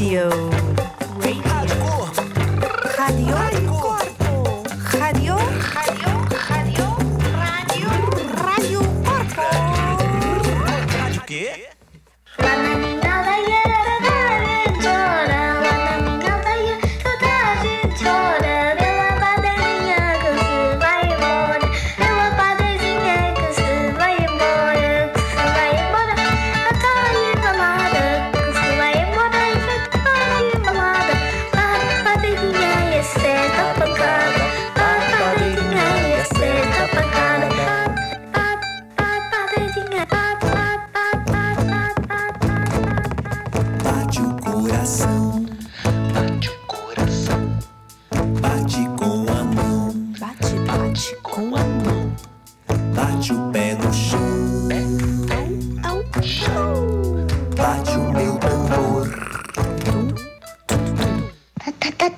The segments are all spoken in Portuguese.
Radio.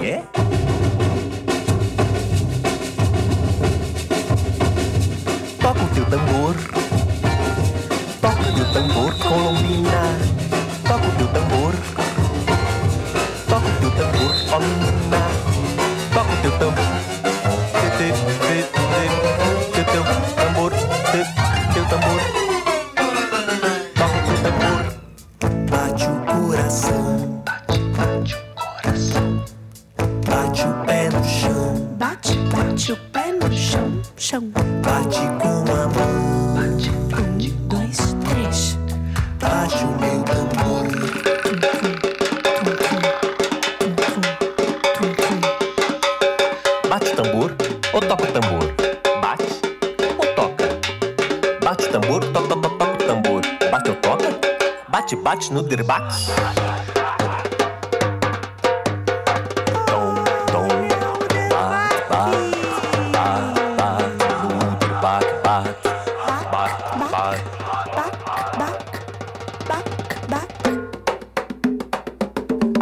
que é? Toca o teu tambor. Toca o teu tambor, Colombina. Bate o meu tambor. Bate tambor ou toca tambor? Bate ou toca? Bate tambor, toca, toca, toca tambor. Bate ou toca? Bate, bate no derbate.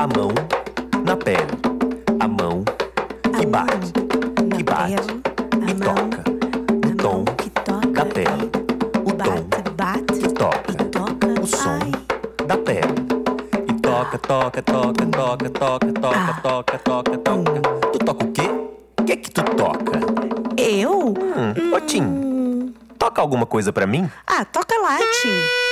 A mão na pele, a mão que bate, que bate, e toca, o tom da pele, o tom que toca, o som da pele. E toca, toca, toca, toca, toca, toca, Ah. toca, toca, toca. Tu toca o quê? O que que tu toca? eu? Hum, ô Tim, toca alguma coisa pra mim? Ah, toca lá, Tim.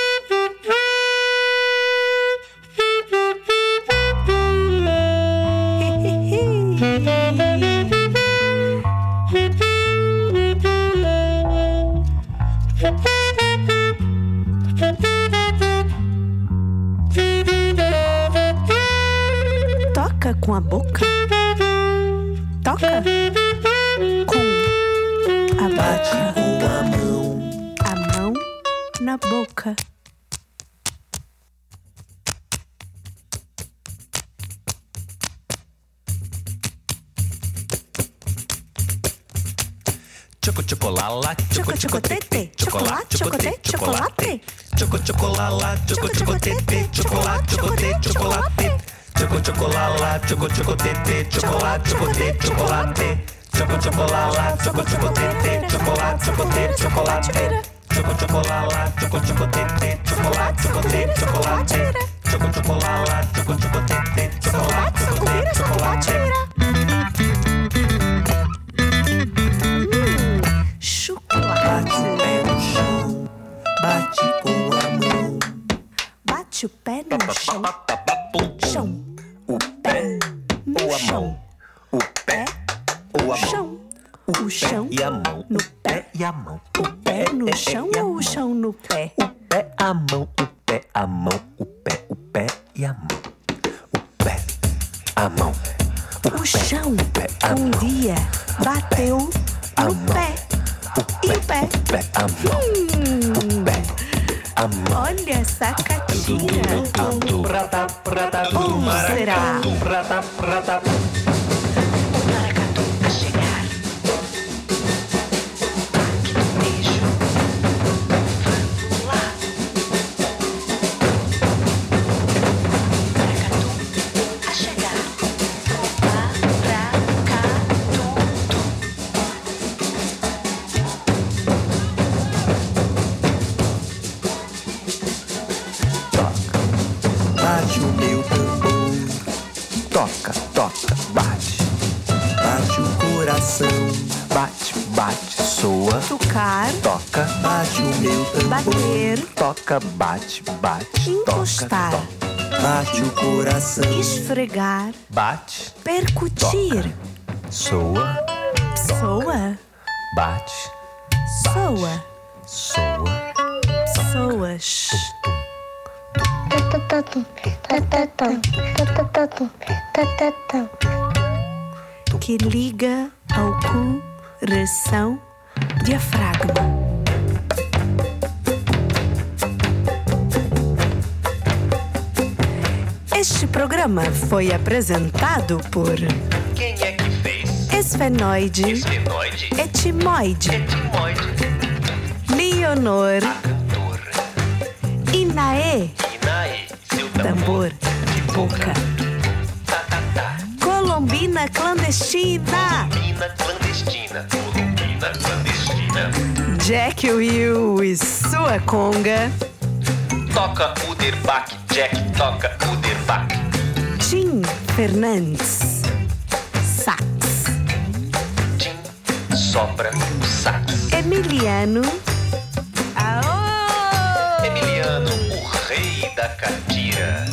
Toca com a boca. Toca com a boca. com a mão. A mão na boca. Choco chocolala, Choco chocotete, chocolate, chocolate, chocolate. Choco chocolala, choco chocotete, chocolate, chocolate, chocolate. Choco chocolala, choco chocotete, chocolate, chocolate, chocolate. Choco chocolala, choco chocotete, chocolate, chocolate, chocolate. Choco chocolala, choco chocotete, chocolate, chocolate, chocolate. Choco chocolala, choco chocotete, chocolate, chocolate. Chocolate. Mão. Chão. O chão. E a mão. No pé e a mão. O pé no chão e a ou o chão no pé? O pé, a mão, o pé, a mão, o pé, o pé e a mão. O pé, a mão. O chão um dia bateu no pé. E o pé? pé, a mão, o pé, a mão. Olha essa catinha. Prata, prata, Ou será? Toca, bate o meu tambor. bater, Toca, bate, bate. Encostar. Toca, toca. Bate o coração. esfregar, Bate, percutir. soa, Soa, bate, soa, soa. soas. Que liga ao coração diafragma. Este programa foi apresentado por Quem é que fez? esfenoide, Esfenoide. etimoide, Etimoide. Leonor. Inaê, Inaê. Seu tambor de boca, Tá, tá, tá. Colombina clandestina. Colombina clandestina. Jack Will e sua conga, Toca o derbaque. Jack toca o derbaque. Tim Fernandes, sax, Tim sopra o sax. Emiliano, aô, Emiliano, o rei da catira.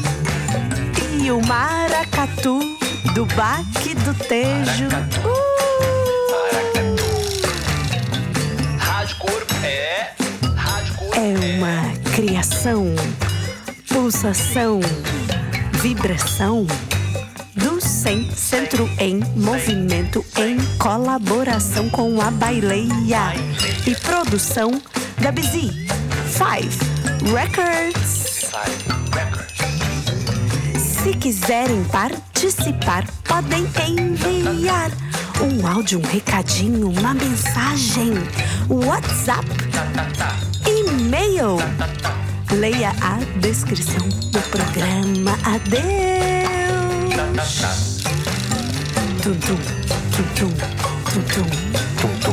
e o maracatu do baque do Tejo. Uh! Uma criação, pulsação, vibração do Sem Centro em movimento em colaboração com a Baileia e produção da Records. Five Records. Se quiserem participar, podem enviar um áudio, um recadinho, uma mensagem, WhatsApp, e-mail. Leia a descrição do programa. Adeus. Tum, tum, tum, tum, tum.